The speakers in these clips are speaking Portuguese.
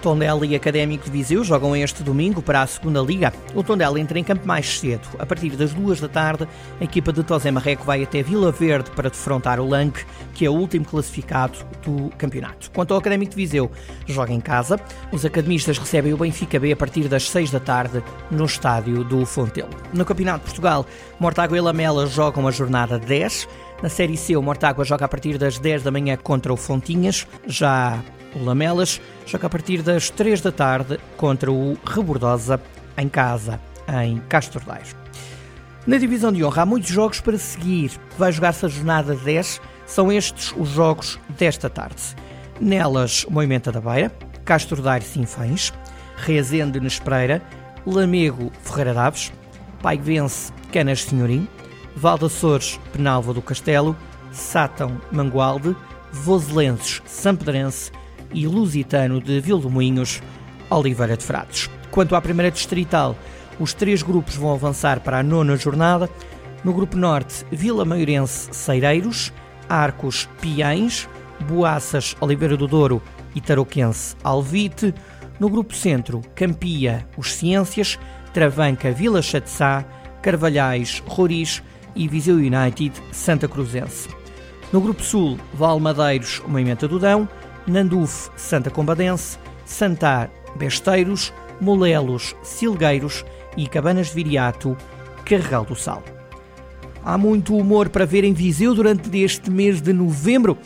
Tondela e Académico de Viseu jogam este domingo para a segunda Liga. O Tondela entra em campo mais cedo. A partir das duas da tarde, a equipa de Tosé Marreco vai até Vila Verde para defrontar o Lanque, que é o último classificado do campeonato. Quanto ao Académico de Viseu, joga em casa. Os academistas recebem o Benfica B a partir das seis da tarde no estádio do Fontelo. No Campeonato de Portugal, Mortágua e Lamela jogam a jornada 10. Na Série C, o Mortágua joga a partir das 10 da manhã contra o Fontinhas. Já o Lamelas joga a partir das 3 da tarde contra o Rebordosa em casa, em Castordeiro. Na divisão de honra há muitos jogos para seguir. Vai jogar-se a jornada 10. São estes os jogos desta tarde. Nelas, Moimenta da Beira, Castordeiro Sinfães, Rezende Nespreira, Lamego Ferreira Daves, Vence Canas Senhorim, Valdaçores Penalva do Castelo, Sátão Mangualde, Voselenses Sampedrense e Lusitano de Vildomoinhos, Oliveira de Frades. Quanto à primeira distrital, os três grupos vão avançar para a nona jornada. No grupo norte, Vila Maiorense Ceireiros, Arcos Piães, Boaças Oliveira do Douro e Tarouquense Alvite. No grupo centro, Campia Os Ciências, Travanca Vila Chatzá, Carvalhais Roriz e Viseu United Santa Cruzense. No grupo sul, Valmadeiros Moimenta do Dão, Nanduf, Santa Combadense, Santar, Besteiros, Molelos, Silgueiros e Cabanas de Viriato, Carregal do Sal. Há muito humor para ver em Viseu durante este mês de novembro.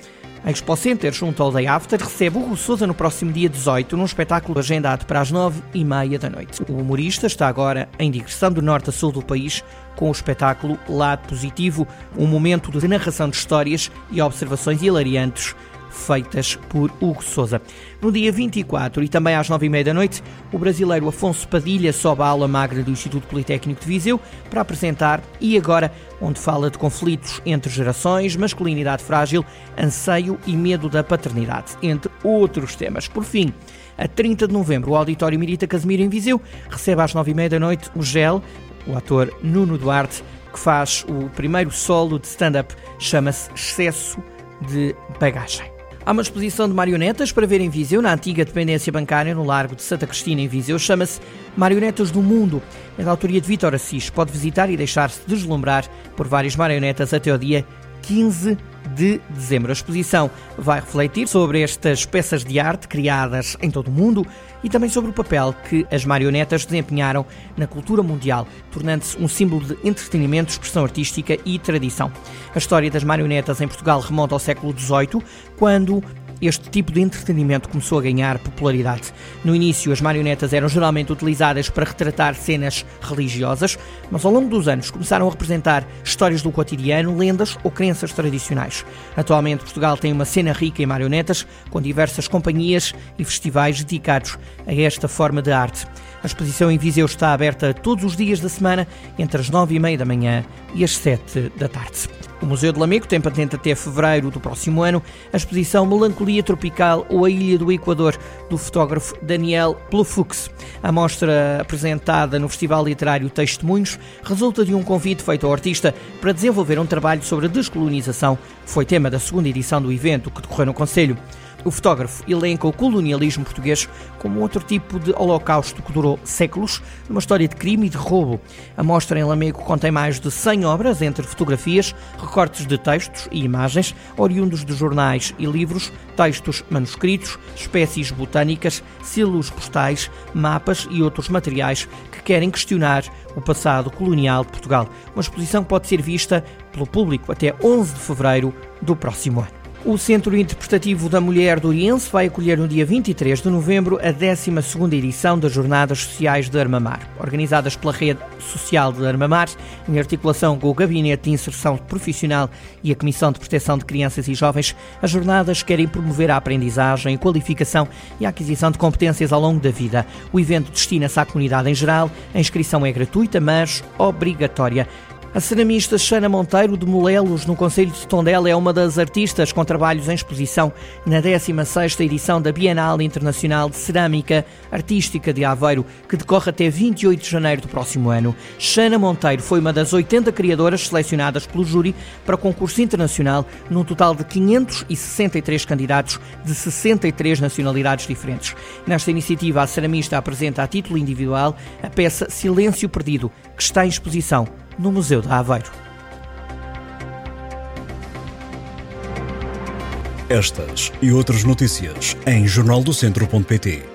A Expo Center, junto ao Day After, recebe o Souza no próximo dia 18, num espetáculo agendado para as 9 e meia da noite. O humorista está agora em digressão do norte a sul do país com o espetáculo Lado Positivo, um momento de narração de histórias e observações hilariantes feitas por Hugo Souza. No dia 24 e também às 9h30 da noite, o brasileiro Afonso Padilha sobe à aula magra do Instituto Politécnico de Viseu para apresentar E Agora, onde fala de conflitos entre gerações, masculinidade frágil, anseio e medo da paternidade, entre outros temas. Por fim, a 30 de novembro, o Auditório Mirita Casimiro em Viseu recebe às 9h30 da noite o GEL, o ator Nuno Duarte, que faz o primeiro solo de stand-up, chama-se Excesso de Bagagem. Há uma exposição de marionetas para ver em Viseu, na antiga dependência bancária, no Largo de Santa Cristina, em Viseu. Chama-se Marionetas do Mundo. É da autoria de Vítor Assis. Pode visitar e deixar-se deslumbrar por várias marionetas até o dia 15 de dezembro. A exposição vai refletir sobre estas peças de arte criadas em todo o mundo e também sobre o papel que as marionetas desempenharam na cultura mundial, tornando-se um símbolo de entretenimento, expressão artística e tradição. A história das marionetas em Portugal remonta ao século XVIII, quando este tipo de entretenimento começou a ganhar popularidade. No início, as marionetas eram geralmente utilizadas para retratar cenas religiosas, mas ao longo dos anos começaram a representar histórias do cotidiano, lendas ou crenças tradicionais. Atualmente, Portugal tem uma cena rica em marionetas, com diversas companhias e festivais dedicados a esta forma de arte. A exposição em Viseu está aberta todos os dias da semana, entre as nove e meia da manhã e as sete da tarde. O Museu de Lamego tem patente até fevereiro do próximo ano a exposição Melancolia Tropical ou a Ilha do Equador, do fotógrafo Daniel Plufux. A mostra apresentada no Festival Literário Testemunhos resulta de um convite feito ao artista para desenvolver um trabalho sobre a descolonização, que foi tema da segunda edição do evento que decorreu no Conselho. O fotógrafo elenca o colonialismo português como outro tipo de holocausto que durou séculos, numa história de crime e de roubo. A mostra em Lamego contém mais de 100 obras, entre fotografias, recortes de textos e imagens, oriundos de jornais e livros, textos manuscritos, espécies botânicas, selos postais, mapas e outros materiais que querem questionar o passado colonial de Portugal. Uma exposição que pode ser vista pelo público até 11 de fevereiro do próximo ano. O Centro Interpretativo da Mulher do Oriense vai acolher no dia 23 de novembro a 12ª edição das Jornadas Sociais de Armamar, organizadas pela Rede Social de Armamar, em articulação com o Gabinete de Inserção Profissional e a Comissão de Proteção de Crianças e Jovens. As jornadas querem promover a aprendizagem, a qualificação e a aquisição de competências ao longo da vida. O evento destina-se à comunidade em geral, a inscrição é gratuita, mas obrigatória. A ceramista Xana Monteiro de Molelos, no Conselho de Tondela, é uma das artistas com trabalhos em exposição na 16ª edição da Bienal Internacional de Cerâmica Artística de Aveiro, que decorre até 28 de janeiro do próximo ano. Xana Monteiro foi uma das 80 criadoras selecionadas pelo júri para o concurso internacional, num total de 563 candidatos de 63 nacionalidades diferentes. Nesta iniciativa, a ceramista apresenta a título individual a peça Silêncio Perdido, que está em exposição no Museu de Aveiro. Estas e outras notícias em jornaldocentro.pt.